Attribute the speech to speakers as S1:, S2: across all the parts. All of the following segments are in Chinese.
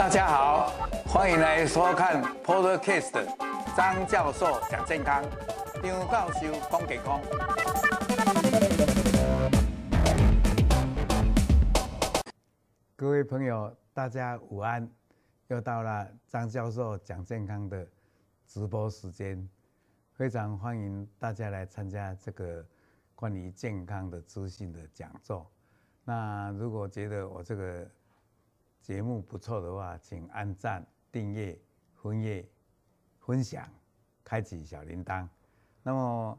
S1: 大家好，欢迎来收看 Podcast 张教授讲健康，张教授讲健康。各位朋友，大家午安，又到了张教授讲健康的直播时间，非常欢迎大家来参加这个关于健康的资讯的讲座。那如果觉得我这个节目不错的话，请按赞、订阅、分页、分享、开启小铃铛。那么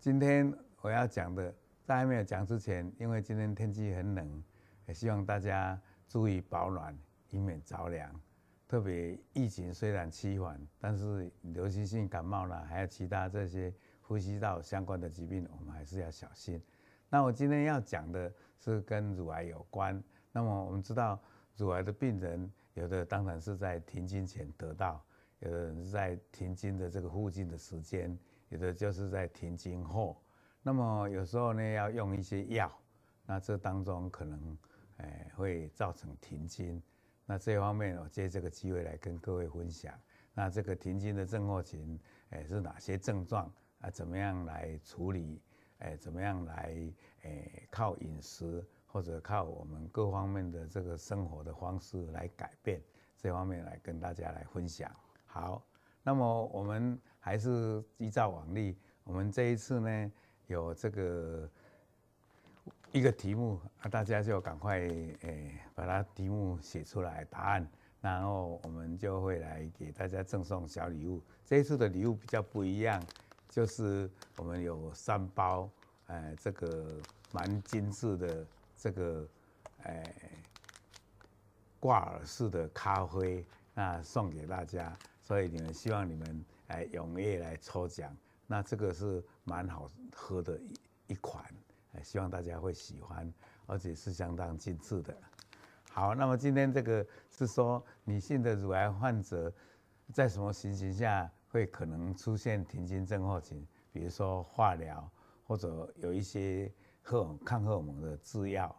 S1: 今天我要讲的，在还没有讲之前，因为今天天气很冷，也希望大家注意保暖，以免着凉。特别疫情虽然趋缓，但是流行性感冒啦，还有其他这些呼吸道相关的疾病，我们还是要小心。那我今天要讲的是跟乳癌有关。那么我们知道。乳癌的病人，有的当然是在停经前得到，有的人是在停经的这个附近的时间，有的就是在停经后。那么有时候呢，要用一些药，那这当中可能，诶会造成停经。那这方面我借这个机会来跟各位分享。那这个停经的症候群，诶是哪些症状啊？怎么样来处理？诶怎么样来诶靠饮食？或者靠我们各方面的这个生活的方式来改变，这方面来跟大家来分享。好，那么我们还是依照往例，我们这一次呢有这个一个题目啊，大家就赶快诶把它题目写出来答案，然后我们就会来给大家赠送小礼物。这一次的礼物比较不一样，就是我们有三包，诶这个蛮精致的。这个，诶，挂耳式的咖啡，那送给大家，所以你们希望你们诶踊跃来抽奖。那这个是蛮好喝的一一款，希望大家会喜欢，而且是相当精致的。好，那么今天这个是说女性的乳癌患者在什么情形下会可能出现停经症候群？比如说化疗，或者有一些。荷抗荷尔蒙的制药，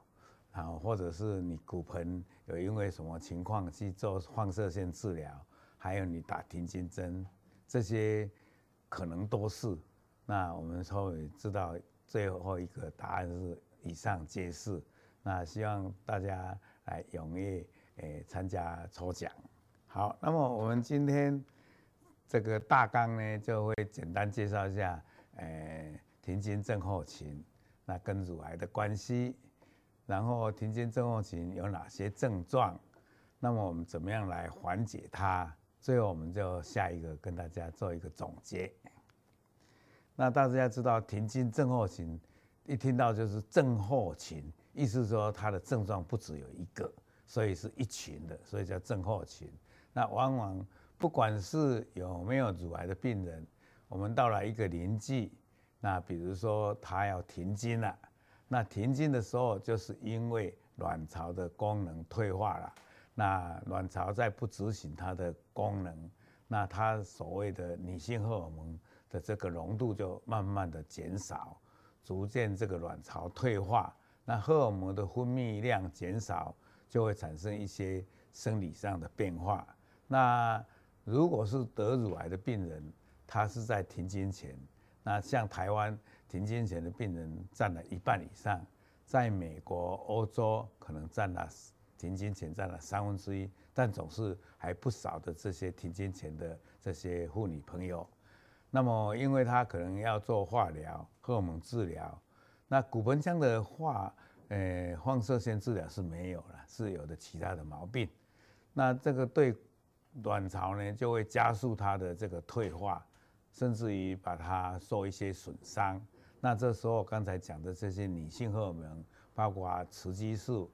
S1: 然后，或者是你骨盆有因为什么情况去做放射线治疗，还有你打停经针，这些可能都是。那我们稍微知道最后一个答案是以上皆是。那希望大家来踊跃诶参加抽奖。好，那么我们今天这个大纲呢，就会简单介绍一下诶停经症候群。那跟乳癌的关系，然后停经症候群有哪些症状？那么我们怎么样来缓解它？最后我们就下一个跟大家做一个总结。那大家知道停经症候群，一听到就是症候群，意思说它的症状不只有一个，所以是一群的，所以叫症候群。那往往不管是有没有乳癌的病人，我们到了一个年纪。那比如说他要停经了，那停经的时候就是因为卵巢的功能退化了，那卵巢在不执行它的功能，那它所谓的女性荷尔蒙的这个浓度就慢慢的减少，逐渐这个卵巢退化，那荷尔蒙的分泌量减少，就会产生一些生理上的变化。那如果是得乳癌的病人，他是在停经前。那像台湾停经前的病人占了一半以上，在美国、欧洲可能占了停经前占了三分之一，但总是还不少的这些停经前的这些妇女朋友。那么，因为她可能要做化疗、荷尔蒙治疗，那骨盆腔的话，呃，放射线治疗是没有了，是有的其他的毛病。那这个对卵巢呢，就会加速它的这个退化。甚至于把它受一些损伤，那这时候刚才讲的这些女性荷尔蒙，包括雌激素、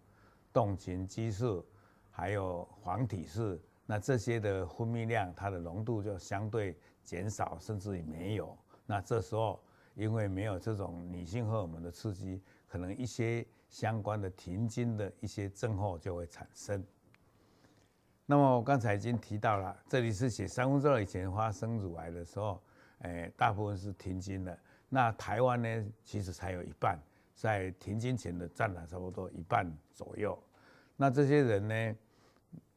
S1: 动情激素，还有黄体素，那这些的分泌量，它的浓度就相对减少，甚至于没有。那这时候因为没有这种女性荷尔蒙的刺激，可能一些相关的停经的一些症候就会产生。那么我刚才已经提到了，这里是写三分之二以前发生乳癌的时候。诶，大部分是停经的。那台湾呢，其实才有一半，在停经前的占了差不多一半左右。那这些人呢，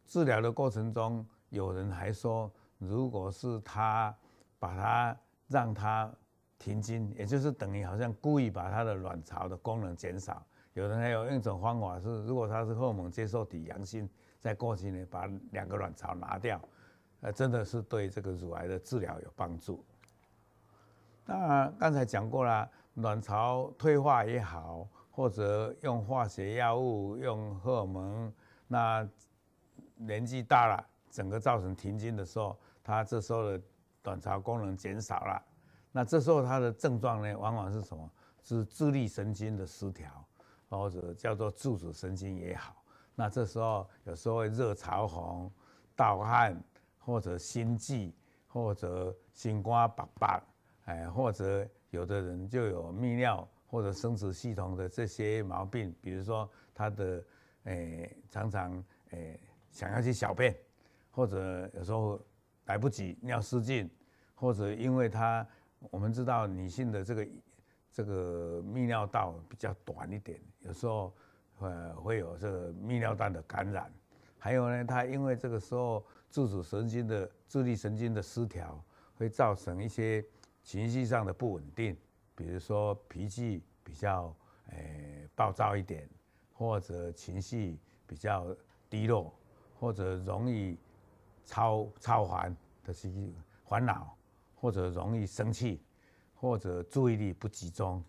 S1: 治疗的过程中，有人还说，如果是他把他让他停经，也就是等于好像故意把他的卵巢的功能减少。有人还有一种方法是，如果他是荷尔蒙接受体阳性，在过去呢，把两个卵巢拿掉，呃，真的是对这个乳癌的治疗有帮助。那刚才讲过了，卵巢退化也好，或者用化学药物、用荷尔蒙，那年纪大了，整个造成停经的时候，它这时候的卵巢功能减少了，那这时候它的症状呢，往往是什么？是自律神经的失调。或者叫做自主神经也好，那这时候有时候会热潮红、盗汗，或者心悸，或者心肝拔拔，哎，或者有的人就有泌尿或者生殖系统的这些毛病，比如说他的哎常常哎想要去小便，或者有时候来不及尿失禁，或者因为他我们知道女性的这个。这个泌尿道比较短一点，有时候呃会有这个泌尿道的感染，还有呢，他因为这个时候自主神经的自律神经的失调，会造成一些情绪上的不稳定，比如说脾气比较诶暴躁一点，或者情绪比较低落，或者容易超超烦的是烦恼，或者容易生气。或者注意力不集中，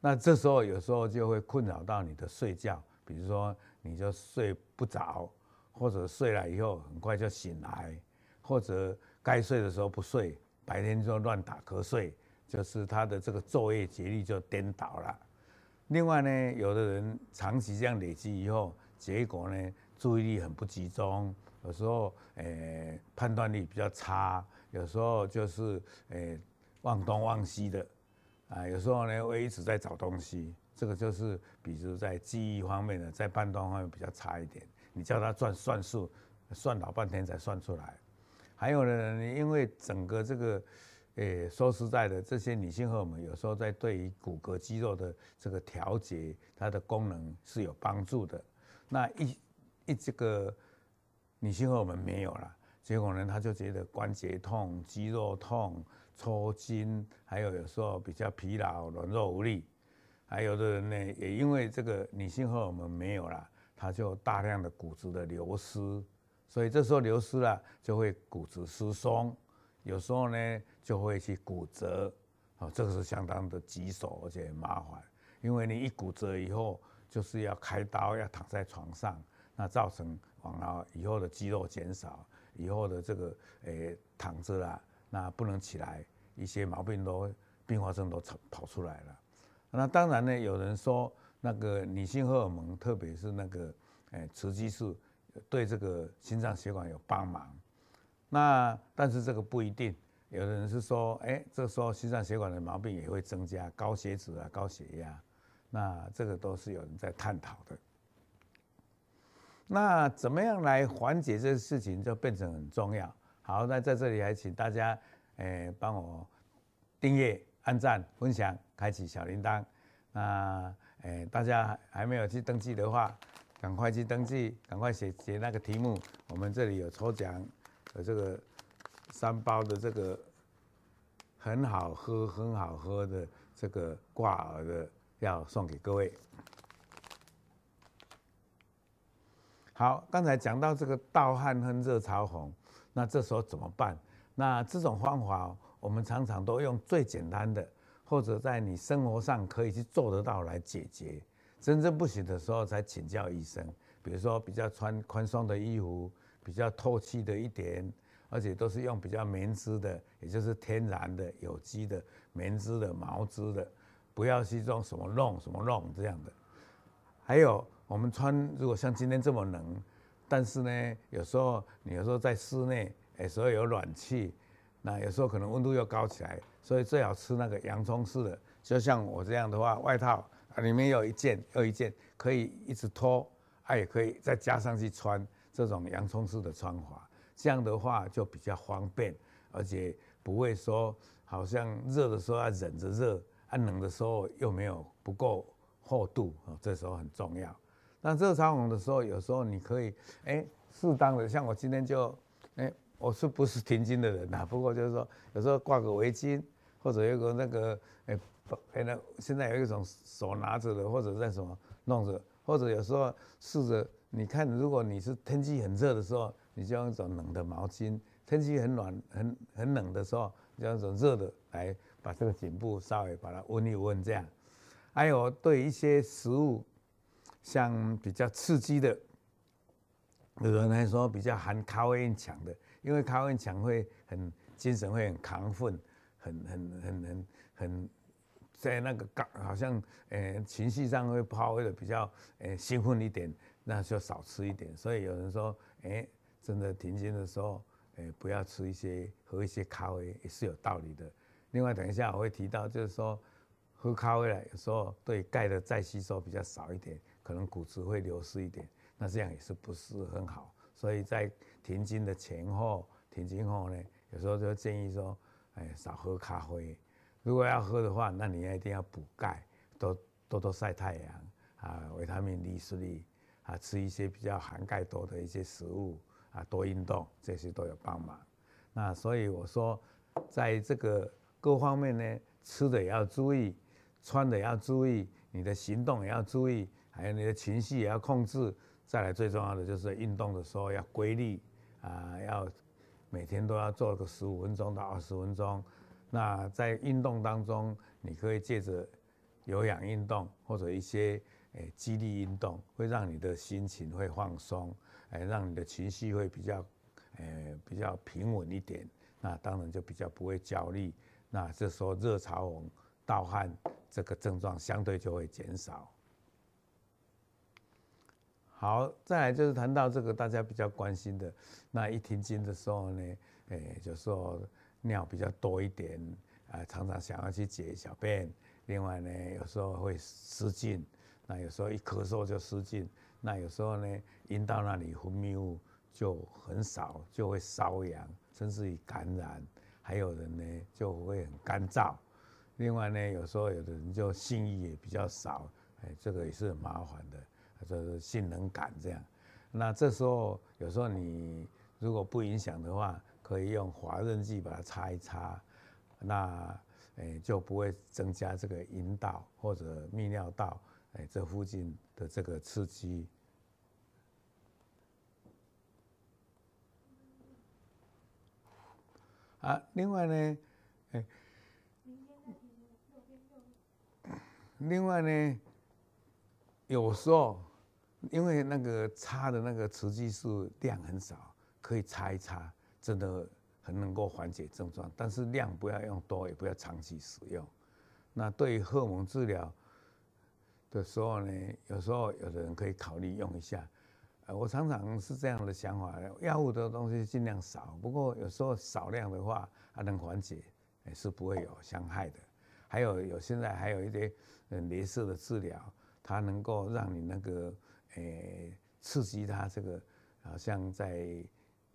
S1: 那这时候有时候就会困扰到你的睡觉，比如说你就睡不着，或者睡了以后很快就醒来，或者该睡的时候不睡，白天就乱打瞌睡，就是他的这个昼夜节律就颠倒了。另外呢，有的人长期这样累积以后，结果呢注意力很不集中，有时候诶、判断力比较差，有时候就是诶。忘东忘西的，啊，有时候呢会一直在找东西，这个就是比如在记忆方面的，在判断方面比较差一点。你叫他算算数，算老半天才算出来。还有呢，因为整个这个，诶、欸，说实在的，这些女性荷尔蒙有时候在对于骨骼肌肉的这个调节，它的功能是有帮助的。那一一这个女性荷尔蒙没有了，结果呢，他就觉得关节痛、肌肉痛。抽筋，还有有时候比较疲劳、软弱无力，还有的人呢，也因为这个女性荷尔蒙没有了，他就大量的骨质的流失，所以这时候流失了就会骨质疏松，有时候呢就会去骨折，啊，这个是相当的棘手而且很麻烦，因为你一骨折以后就是要开刀，要躺在床上，那造成往后以后的肌肉减少，以后的这个诶、躺着啦。那不能起来，一些毛病都并发症都跑跑出来了。那当然呢，有人说那个女性荷尔蒙，特别是那个诶雌激素，对这个心脏血管有帮忙。那但是这个不一定，有的人是说，哎，这时候心脏血管的毛病也会增加，高血脂啊、高血压，那这个都是有人在探讨的。那怎么样来缓解这事情，就变成很重要。好，那在这里还请大家，诶，帮我订阅、按赞、分享、开启小铃铛。那，诶，大家还没有去登记的话，赶快去登记，赶快写写那个题目。我们这里有抽奖，有这个三包的这个很好喝、很好喝的这个挂耳的，要送给各位。好，刚才讲到这个盗汗和热潮红。那这时候怎么办？那这种方法，我们常常都用最简单的，或者在你生活上可以去做得到来解决。真正不行的时候，才请教医生。比如说，比较穿宽松的衣服，比较透气的一点，而且都是用比较棉织的，也就是天然的、有机的棉织的、毛织的，不要去用什么弄什么弄这样的。还有，我们穿如果像今天这么冷。但是呢，有时候你有时候在室内，有时候有暖气，那有时候可能温度又高起来，所以最好吃那个洋葱式的。就像我这样的话，外套啊里面有一件又一件，可以一直脱，啊也可以再加上去穿这种洋葱式的穿法。这样的话就比较方便，而且不会说好像热的时候要忍着热，啊冷的时候又没有不够厚度啊，这时候很重要。那热潮红的时候，有时候你可以哎，适当的，像我今天就哎，我是不是停经的人呐？不过就是说，有时候挂个围巾，或者有个那个哎，现在现在有一种手拿着的，或者在什么弄着，或者有时候试着，你看，如果你是天气很热的时候，你就用一种冷的毛巾；天气很暖、很很冷的时候，就用一种热的来把这个颈部稍微把它温一温，这样。还有对一些食物，像比较刺激的，有人来说比较含咖啡因强的，因为咖啡因强会很精神会很亢奋，很很很很很在那个刚好像呃情绪上会抛的比较呃兴奋一点，那就少吃一点。所以有人说，哎，真的停经的时候，哎不要吃一些喝一些咖啡也是有道理的。另外等一下我会提到，就是说。喝咖啡了，有时候对钙的再吸收比较少一点，可能骨质会流失一点，那这样也是不是很好。所以在停经的前后、停经后呢，有时候就建议说，哎，少喝咖啡。如果要喝的话，那你要一定要补钙，多多多晒太阳啊，维他命 D 四粒啊，吃一些比较含钙多的一些食物啊，多运动，这些都有帮忙。那所以我说，在这个各方面呢，吃的也要注意。穿的也要注意，你的行动也要注意，还有你的情绪也要控制。再来最重要的就是运动的时候要规律啊，要每天都要做个十五分钟到二十分钟。那在运动当中，你可以借着有氧运动或者一些诶激励运动，会让你的心情会放松，诶让你的情绪会比较诶比较平稳一点。那当然就比较不会焦虑。那这时候热潮红、盗汗。这个症状相对就会减少。好，再来就是谈到这个大家比较关心的，那一停经的时候呢，诶，就说尿比较多一点，啊，常常想要去解小便。另外呢，有时候会失禁，那有时候一咳嗽就失禁。那有时候呢，阴道那里分泌物就很少，就会瘙痒，甚至于感染。还有人呢，就会很干燥。另外呢，有时候有的人就性欲也比较少，哎，这个也是很麻烦的，就是性冷感这样。那这时候有时候你如果不影响的话，可以用滑润剂把它擦一擦，那哎就不会增加这个阴道或者泌尿道哎这附近的这个刺激。啊，另外呢，哎。另外呢，有时候因为那个擦的那个雌激素量很少，可以擦一擦，真的很能够缓解症状。但是量不要用多，也不要长期使用。那对于荷尔蒙治疗的时候呢，有时候有的人可以考虑用一下。呃，我常常是这样的想法，药物的东西尽量少。不过有时候少量的话，还能缓解，也是不会有伤害的。还有有现在还有一些。镭射的治疗，它能够让你那个诶、刺激它这个，好像在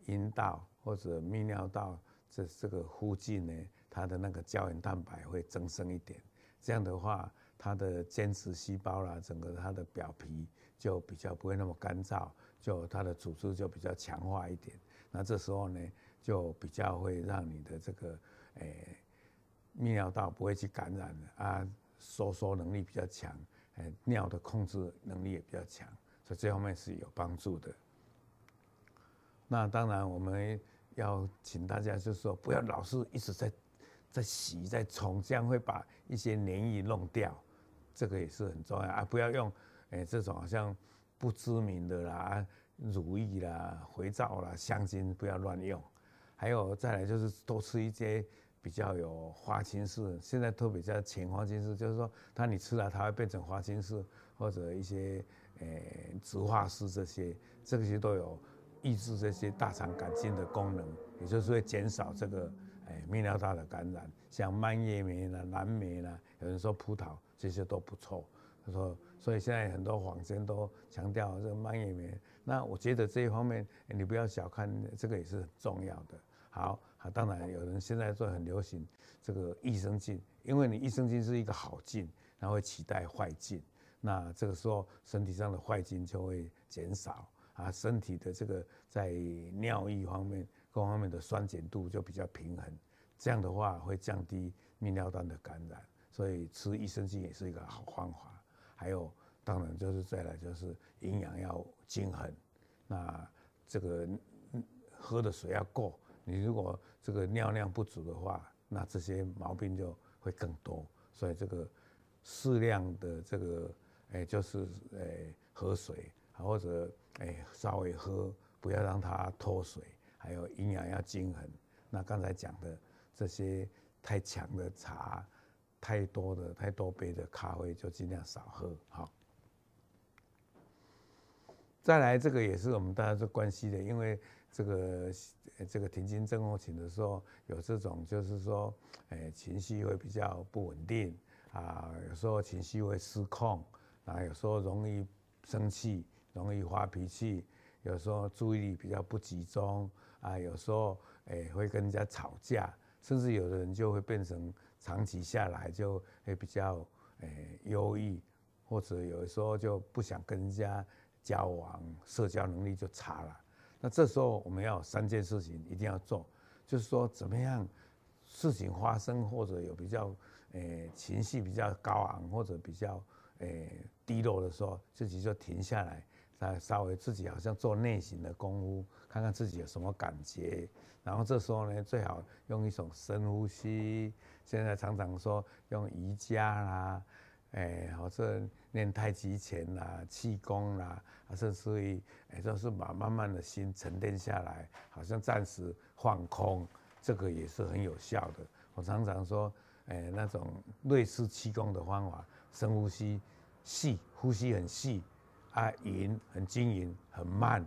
S1: 阴道或者泌尿道这这个附近呢，它的那个胶原蛋白会增生一点。这样的话，它的间质细胞啦，整个它的表皮就比较不会那么干燥，就它的组织就比较强化一点。那这时候呢，就比较会让你的这个诶泌尿道不会去感染啊。收缩能力比较强，诶，尿的控制能力也比较强，所以这方面是有帮助的。那当然，我们要请大家就是说，不要老是一直在在洗在冲，这样会把一些黏液弄掉，这个也是很重要啊。不要用哎这种好像不知名的啦，乳液啦、肥皂啦、香精，不要乱用。还有再来就是多吃一些。比较有花青素，现在特别叫前花青素，就是说它你吃了它会变成花青素，或者一些诶植化素这些，这些都有抑制这些大肠杆菌的功能，也就是会减少这个诶泌尿道的感染，像蔓越莓啦、蓝莓啦，有人说葡萄这些都不错。他说，所以现在很多坊间都强调这个蔓越莓，那我觉得这一方面你不要小看，这个也是很重要的。好。啊，当然有人现在做很流行这个益生菌，因为你益生菌是一个好菌，然后会取代坏菌，那这个时候身体上的坏菌就会减少啊，身体的这个在尿液方面各方面的酸碱度就比较平衡，这样的话会降低泌尿道的感染，所以吃益生菌也是一个好方法。还有，当然就是再来就是营养要均衡，那这个喝的水要够，你如果这个尿量不足的话，那这些毛病就会更多，所以这个适量的这个。哎，就是哎喝水，或者哎稍微喝，不要让它脱水，还有营养要均衡。那刚才讲的这些太强的茶，太多的太多杯的咖啡就尽量少喝。好，再来这个也是我们大家都关心的，因为这个这个停经症候群的时候，有这种就是说，哎情绪会比较不稳定啊，有时候情绪会失控。啊，有时候容易生气，容易发脾气，有时候注意力比较不集中啊，有时候诶会跟人家吵架，甚至有的人就会变成长期下来就会比较诶忧郁，或者有时候就不想跟人家交往，社交能力就差了。那这时候我们要有三件事情一定要做，就是说怎么样事情发生或者有比较诶情绪比较高昂或者比较。诶、低落的时候，自己就停下来，再稍微自己好像做内省的功夫，看看自己有什么感觉。然后这时候呢，最好用一种深呼吸。现在常常说用瑜伽啦，诶、或者练太极拳啦、气功啦，甚至于诶，就是把慢慢的心沉淀下来，好像暂时放空，这个也是很有效的。我常常说，诶、那种类似气功的方法。深呼吸，细呼吸很细，啊，匀很均匀，很慢，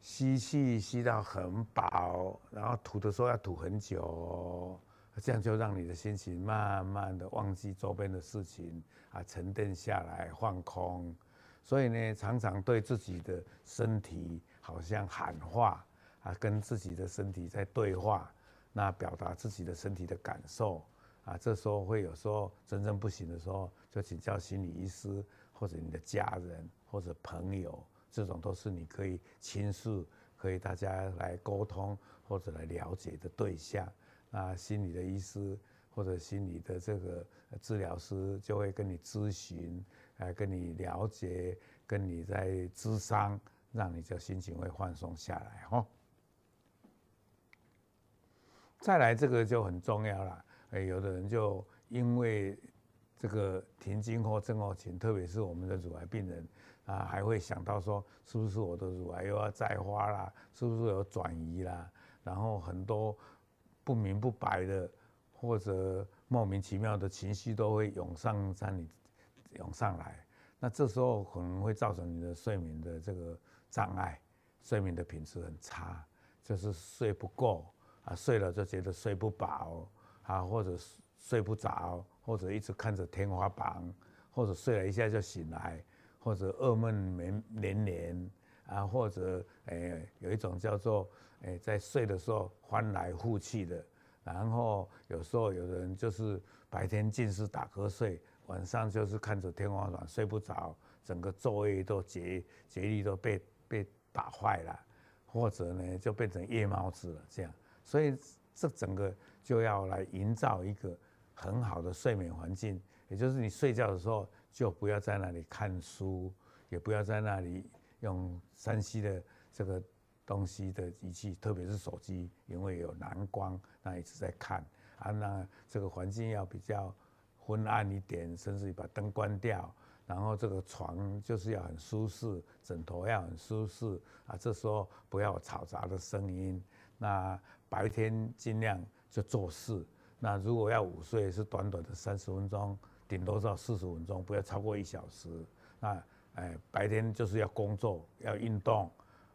S1: 吸气吸到很饱，然后吐的时候要吐很久，这样就让你的心情慢慢的忘记周边的事情，啊，沉淀下来，放空。所以呢，常常对自己的身体好像喊话，啊，跟自己的身体在对话。那表达自己的身体的感受啊，这时候会有时候真正不行的时候，就请教心理医师或者你的家人或者朋友，这种都是你可以倾诉、可以大家来沟通或者来了解的对象。那心理的医师或者心理的这个治疗师就会跟你咨询，来跟你了解，跟你在咨商，让你的心情会放松下来哈。再来这个就很重要了，哎，有的人就因为这个停经或症候群，特别是我们的乳癌病人啊，还会想到说，是不是我的乳癌又要再发啦？是不是有转移啦？然后很多不明不白的或者莫名其妙的情绪都会涌上在你涌上来，那这时候可能会造成你的睡眠的这个障碍，睡眠的品质很差，就是睡不够。啊，睡了就觉得睡不饱，啊，或者睡不着，或者一直看着天花板，或者睡了一下就醒来，或者噩梦连连连，啊，或者诶、有一种叫做诶、在睡的时候翻来覆去的，然后有时候有的人就是白天尽是打瞌睡，晚上就是看着天花板睡不着，整个昼夜都节节律都被被打坏了，或者呢就变成夜猫子了这样。所以这整个就要来营造一个很好的睡眠环境，也就是你睡觉的时候就不要在那里看书，也不要在那里用 3C 的这个东西的仪器，特别是手机，因为有蓝光，那一直在看啊。那这个环境要比较昏暗一点，甚至于把灯关掉，然后这个床就是要很舒适，枕头要很舒适啊。这时候不要有嘈杂的声音，那。白天尽量就做事，那如果要午睡是短短的三十分钟，顶多到四十分钟，不要超过一小时。那哎，白天就是要工作要运动，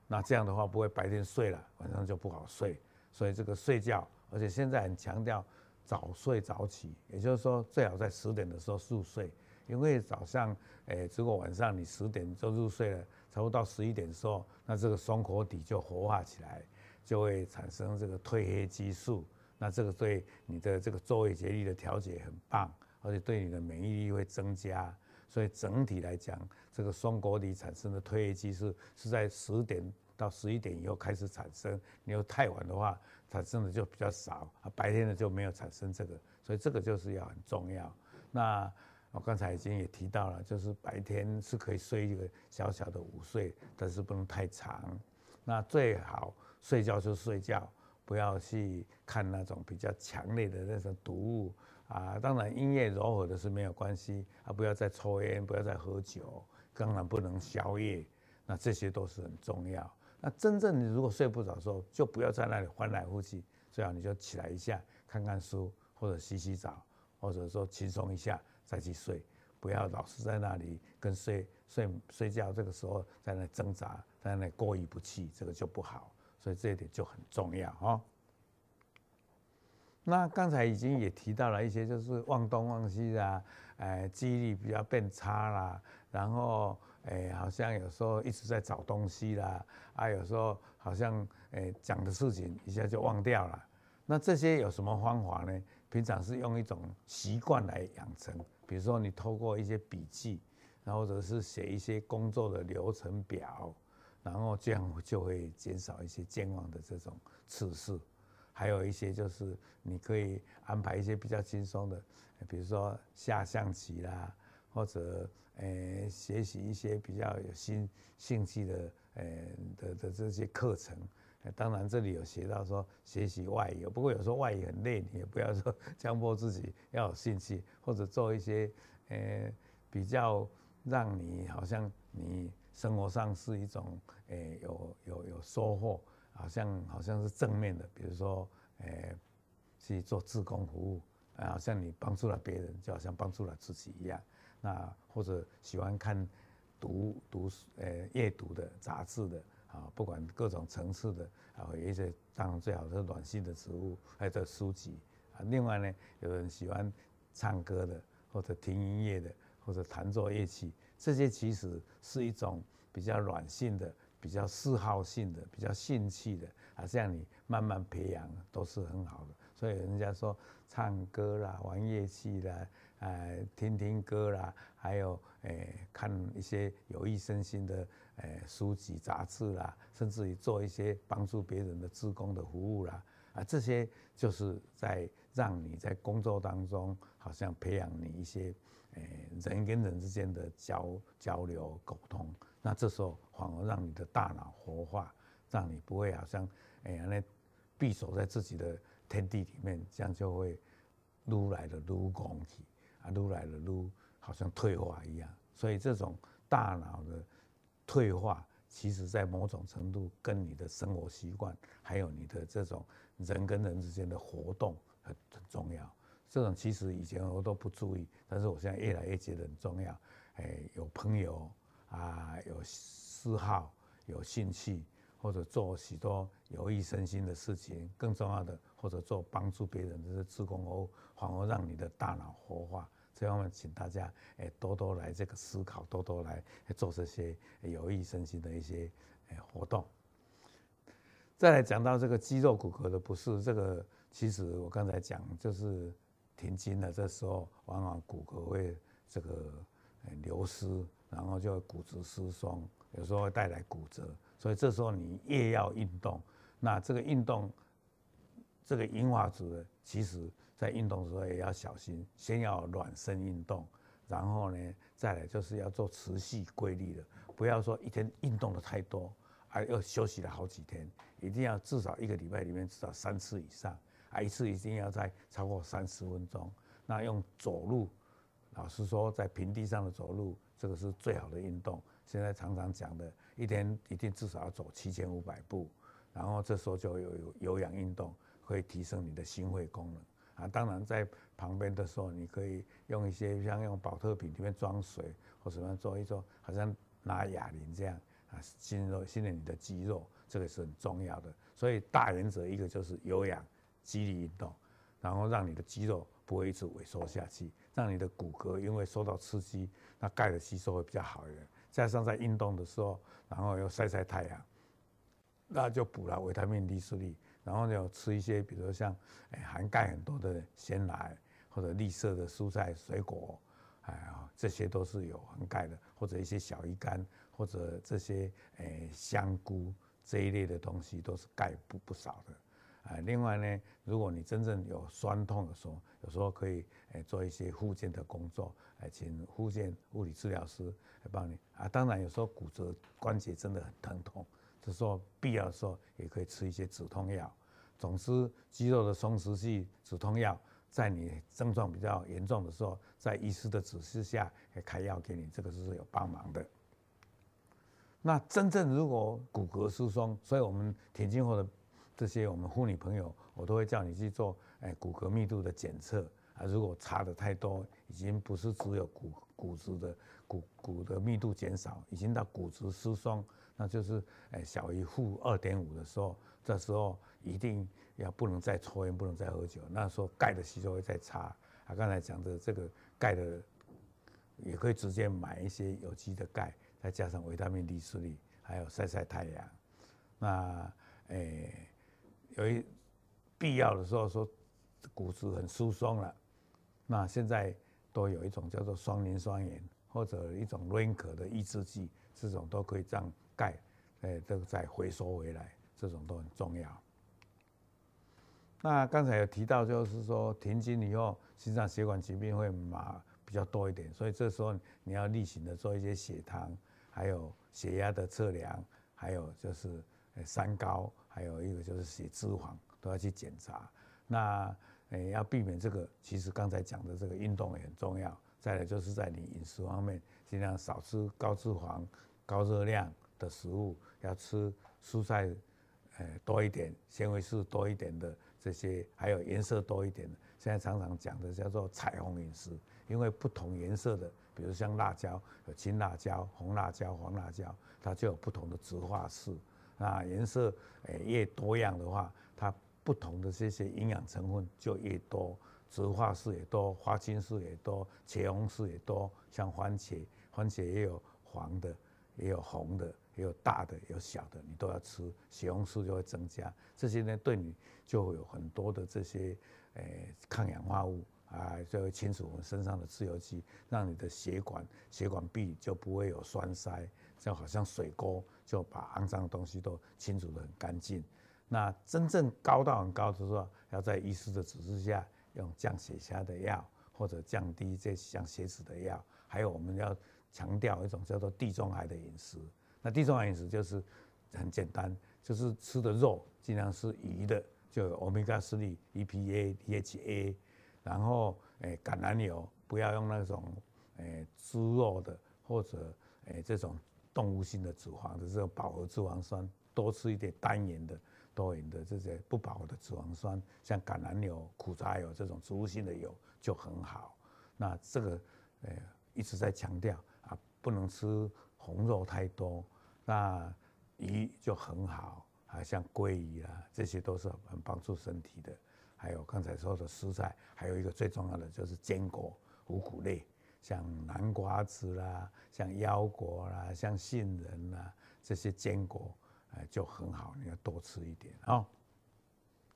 S1: 那这样的话不会白天睡了，晚上就不好睡。所以这个睡觉，而且现在很强调早睡早起，也就是说最好在十点的时候入睡，因为早上哎，如果晚上你十点就入睡了，差不多到十一点的时候，那这个松果体就活化起来。就会产生这个褪黑激素，那这个对你的这个昼夜节律的调节很棒，而且对你的免疫力会增加。所以整体来讲，这个松果里产生的褪黑激素是在十点到十一点以后开始产生。你又太晚的话，产生的就比较少，白天的就没有产生这个。所以这个就是要很重要。那我刚才已经也提到了，就是白天是可以睡一个小小的午睡，但是不能太长。那最好睡觉就睡觉，不要去看那种比较强烈的那种毒物啊。当然音乐柔和的是没有关系啊，不要再抽烟，不要再喝酒，当然不能宵夜。那这些都是很重要。那真正你如果睡不着的时候，就不要在那里翻来覆去，最好你就起来一下，看看书，或者洗洗澡，或者说轻松一下。再去睡，不要老是在那里跟睡睡睡觉这个时候在那挣扎，在那过意不去，这个就不好。所以这一点就很重要哦。那刚才已经也提到了一些，就是忘东忘西啦，哎，记忆力比较变差啦，然后哎，好像有时候一直在找东西啦，啊，有时候好像哎讲的事情一下就忘掉了。那这些有什么方法呢？平常是用一种习惯来养成。比如说，你透过一些笔记，然后或者是写一些工作的流程表，然后这样就会减少一些健忘的这种次数。还有一些就是你可以安排一些比较轻松的，比如说下象棋啦，或者诶学习一些比较有新兴趣的诶的的这些课程。当然，这里有学到说学习外语，不过有时候外语很累，你也不要说强迫自己要有兴趣，或者做一些呃比较让你好像你生活上是一种呃有有有收获，好像好像是正面的，比如说呃去做志工服务，啊，好像你帮助了别人，就好像帮助了自己一样。那或者喜欢看读读呃阅读的杂志的。啊，不管各种层次的啊，有一些当然最好是暖心的植物，还有书籍啊。另外呢，有人喜欢唱歌的，或者听音乐的，或者弹奏乐器，这些其实是一种比较软性的、比较嗜好性的、比较兴趣的啊。这样你慢慢培养都是很好的。所以人家说唱歌啦、玩乐器啦、呃、听听歌啦，还有诶、看一些有益身心的。诶，书籍、杂志啦，甚至于做一些帮助别人的志工的服务啦，啊，这些就是在让你在工作当中，好像培养你一些诶人跟人之间的交交流沟通。那这时候反而让你的大脑活化，让你不会好像诶那闭锁在自己的天地里面，这样就会撸来的撸空气啊，撸来的撸好像退化一样。所以这种大脑的。退化，其实在某种程度跟你的生活习惯，还有你的这种人跟人之间的活动很很重要。这种其实以前我都不注意，但是我现在越来越觉得很重要。哎，有朋友啊，有嗜好，有兴趣，或者做许多有益身心的事情，更重要的，或者做帮助别人的这些志工哦，反而让你的大脑活化。这方面，请大家诶多多来这个思考，多多来做这些有益身心的一些诶活动。再来讲到这个肌肉骨骼的不适，这个其实我刚才讲就是停经了，这时候往往骨骼会这个流失，然后就会骨质疏松，有时候会带来骨折。所以这时候你越要运动，那这个运动这个银发族的其实。在运动的时候也要小心，先要暖身运动，然后呢，再来就是要做持续规律的，不要说一天运动的太多，啊又休息了好几天，一定要至少一个礼拜里面至少三次以上，啊一次一定要在超过三十分钟。那用走路，老实说，在平地上的走路，这个是最好的运动。现在常常讲的，一天一定至少要走七千五百步，然后这时候就有有有氧运动，会提升你的心肺功能。啊，当然在旁边的时候，你可以用一些像用宝特瓶里面装水，或什么做一做，好像拿哑铃这样啊，训练训练你的肌肉，这个是很重要的。所以大原则一个就是有氧肌力运动，然后让你的肌肉不会一直萎缩下去，让你的骨骼因为受到刺激，那钙的吸收会比较好一点。加上在运动的时候，然后又晒晒太阳，那就补了维他命 D 四力。然后要吃一些，比如像诶含钙很多的鲜奶或者绿色的蔬菜水果，哎呀这些都是有含钙的，或者一些小鱼干或者这些诶香菇这一类的东西都是钙不不少的。啊，另外呢，如果你真正有酸痛的时候，有时候可以诶做一些复健的工作，诶请复健物理治疗师来帮你啊。当然有时候骨折关节真的很疼痛，这时候必要的时候也可以吃一些止痛药。总之，肌肉的松弛剂止痛药，在你症状比较严重的时候，在医师的指示下开药给你，这个是有帮忙的。那真正如果骨骼疏松，所以我们田径后的。这些我们妇女朋友，我都会叫你去做，哎，骨骼密度的检测啊。如果差的太多，已经不是只有骨骨质的骨骨的密度减少，已经到骨质疏松，那就是哎小于负二点五的时候，这时候一定要不能再抽烟，不能再喝酒。那时候钙的吸收会再差啊。刚才讲的这个钙的，也可以直接买一些有机的钙，再加上维他命 D 四粒，还有晒晒太阳。那哎。有一必要的时候说骨质很疏松了，那现在都有一种叫做双磷酸盐或者一种 r i n k 的抑制剂，这种都可以让钙诶都再回收回来，这种都很重要。那刚才有提到就是说停经以后心脏血管疾病会嘛比较多一点，所以这时候你要例行的做一些血糖，还有血压的测量，还有就是三高。还有一个就是血脂肪都要去检查，那诶要避免这个，其实刚才讲的这个运动也很重要。再来就是在你饮食方面，尽量少吃高脂肪、高热量的食物，要吃蔬菜诶多一点，纤维素多一点的这些，还有颜色多一点的。现在常常讲的叫做彩虹饮食，因为不同颜色的，比如像辣椒，有青辣椒、红辣椒、黄辣椒，它就有不同的植化素。那颜色诶越多样的话，它不同的这些营养成分就越多，植化素也多，花青素也多，茄红素也多。像番茄，番茄也有黄的，也有红的，也有大的，有小的，你都要吃，血红素就会增加。这些呢，对你就会有很多的这些诶抗氧化物啊，就会清除我们身上的自由基，让你的血管血管壁就不会有栓塞。就好像水沟，就把肮脏的东西都清除得很干净。那真正高到很高的时候，要在医师的指示下用降血压的药，或者降低这降血脂的药。还有我们要强调一种叫做地中海的饮食。那地中海饮食就是很简单，就是吃的肉尽量是鱼的，就有欧米伽三、EPA、DHA。然后诶，橄榄油不要用那种诶猪肉的，或者诶这种。动物性的脂肪的这种饱和脂肪酸，多吃一点单元的、多元的这些不饱和的脂肪酸，像橄榄油、苦茶油这种植物性的油就很好。那这个呃一直在强调啊，不能吃红肉太多。那鱼就很好，啊像鲑鱼啊，这些都是很帮助身体的。还有刚才说的蔬菜，还有一个最重要的就是坚果、五谷类。像南瓜子啦，像腰果啦，像杏仁啦，这些坚果，哎，就很好，你要多吃一点哦。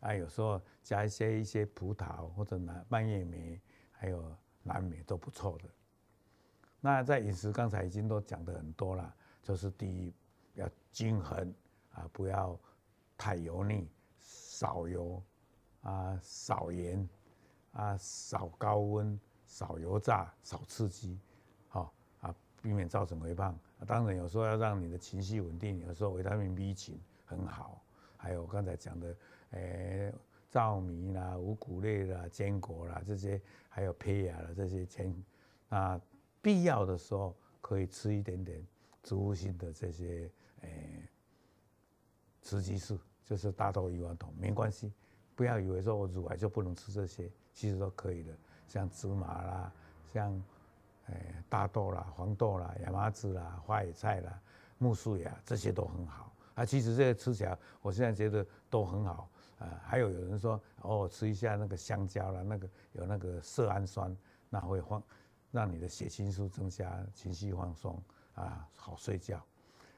S1: 啊，有时候加一些一些葡萄或者南蔓越莓，还有蓝莓都不错的。那在饮食刚才已经都讲的很多了，就是第一要均衡啊，不要太油腻，少油啊，少盐啊，少高温。少油炸，少刺激，好啊，避免造成肥胖。当然，有时候要让你的情绪稳定，有时候维他命 B 群很好。还有刚才讲的，诶、欸，糙米啦、五谷类啦、坚果啦这些，还有胚芽的这些坚，那必要的时候可以吃一点点植物性的这些诶、欸，雌激素，就是大豆异黄酮，没关系。不要以为说我乳癌就不能吃这些，其实都可以的。像芝麻啦，像诶大豆啦、黄豆啦、亚麻籽啦、花椰菜啦、木薯芽，这些都很好啊。其实这些吃起来，我现在觉得都很好啊。还有有人说，哦，吃一下那个香蕉啦，那个有那个色氨酸，那会放让你的血清素增加，情绪放松啊，好睡觉。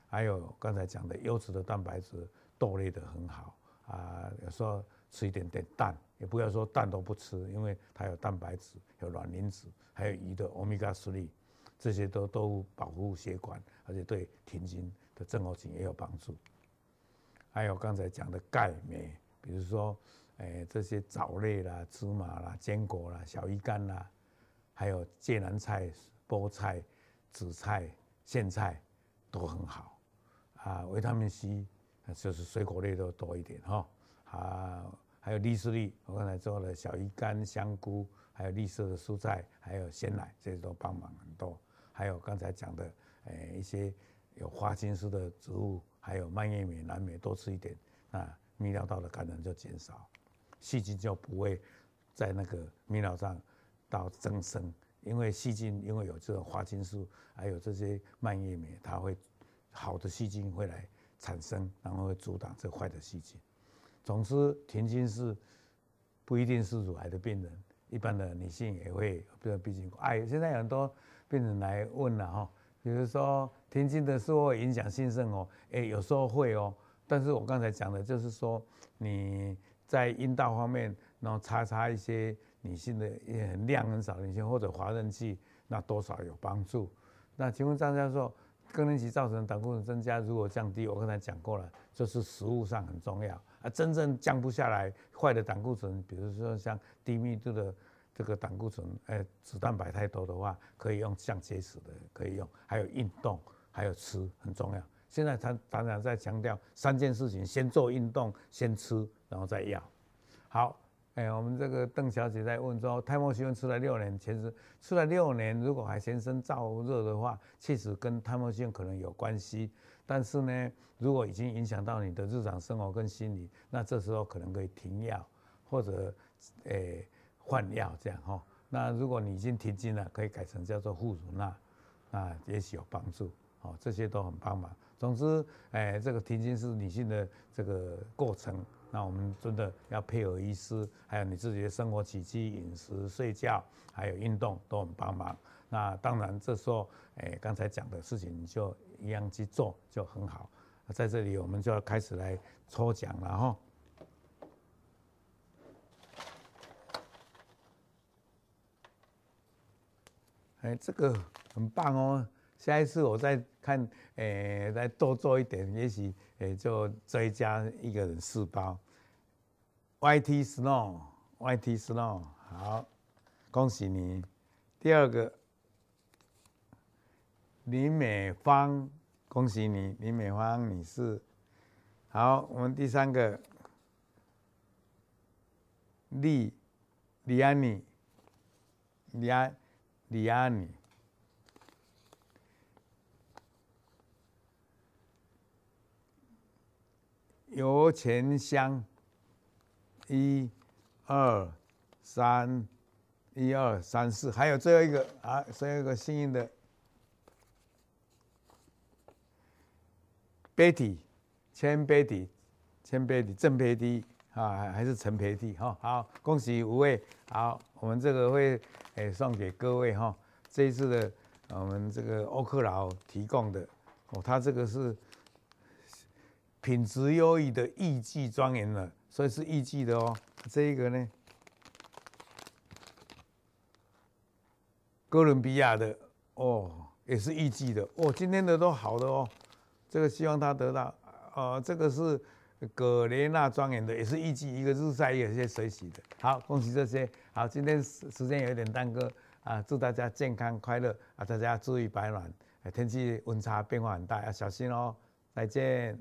S1: 还有刚才讲的优质的蛋白质，豆类的很好啊，有时候吃一点点蛋，也不要说蛋都不吃，因为它有蛋白质、有卵磷脂，还有鱼的欧米伽三，这些都都保护血管，而且对停经的症候群也有帮助。还有刚才讲的钙镁，比如说，诶这些藻类啦、芝麻啦、坚果啦、小鱼干啦，还有芥蓝菜、菠菜、紫菜、苋菜都很好啊，维他命 C。就是水果类都多一点哈，啊，还有绿色粒，我刚才做了小鱼干、香菇，还有绿色的蔬菜，还有鲜奶，这些都帮忙很多。还有刚才讲的，诶，一些有花青素的植物，还有蔓越莓、蓝莓，多吃一点，那泌尿道的感染就减少，细菌就不会在那个泌尿上到增生，因为细菌因为有这种花青素，还有这些蔓越莓，它会好的细菌会来。产生，然后会阻挡这坏的细菌。总之，停经是不一定是乳癌的病人，一般的女性也会，比如毕竟哎，现在有很多病人来问了哈，比如说停经的时候影响性生活，哎，有时候会哦。但是我刚才讲的就是说，你在阴道方面，然后擦擦一些女性的量很少的女性或者滑润剂，那多少有帮助。那请问张教授？更年期造成胆固醇增加，如果降低，我刚才讲过了，就是食物上很重要啊。真正降不下来，坏的胆固醇，比如说像低密度的这个胆固醇，哎，脂蛋白太多的话，可以用降结石的，可以用，还有运动，还有吃很重要。现在他常常在强调三件事情：先做运动，先吃，然后再药。好。哎，我们这个邓小姐在问说，泰莫西芬吃了六年，其实吃了六年，如果还全身燥热的话，确实跟泰莫西芬可能有关系。但是呢，如果已经影响到你的日常生活跟心理，那这时候可能可以停药或者诶换药这样哈。那如果你已经停经了，可以改成叫做复乳那，那也许有帮助。哦，这些都很帮忙。总之，哎，这个停经是女性的这个过程。那我们真的要配合医师，还有你自己的生活起居、饮食、睡觉，还有运动都很帮忙。那当然这时候，哎，刚才讲的事情你就一样去做就很好。在这里我们就要开始来抽奖了哈。哎，这个很棒哦。下一次我再看，哎、再多做一点，也许哎就追加一个人四包。YT Snow，YT Snow，好，恭喜你。第二个林美芳，恭喜你，林美芳女士。好，我们第三个李李安妮，李安李安妮。油钱香，一、二、三，一二三四，还有最后一个啊，最后一个幸运的，Betty，千 Betty，千 Betty，郑培迪啊，还是陈培迪哈，好，恭喜五位，好，我们这个会诶送给各位哈，这一次的我们这个欧克劳提供的哦，他这个是。品质优异的艺伎庄园了，所以是艺伎的哦。这一个呢，哥伦比亚的哦，也是艺伎的哦。今天的都好的哦，这个希望他得到，呃，这个是葛雷娜庄园的，也是一级一个日晒，也有些水洗的。好，恭喜这些。好，今天时间有点耽搁啊，祝大家健康快乐啊，大家注意保暖，天气温差变化很大，要小心哦。再见。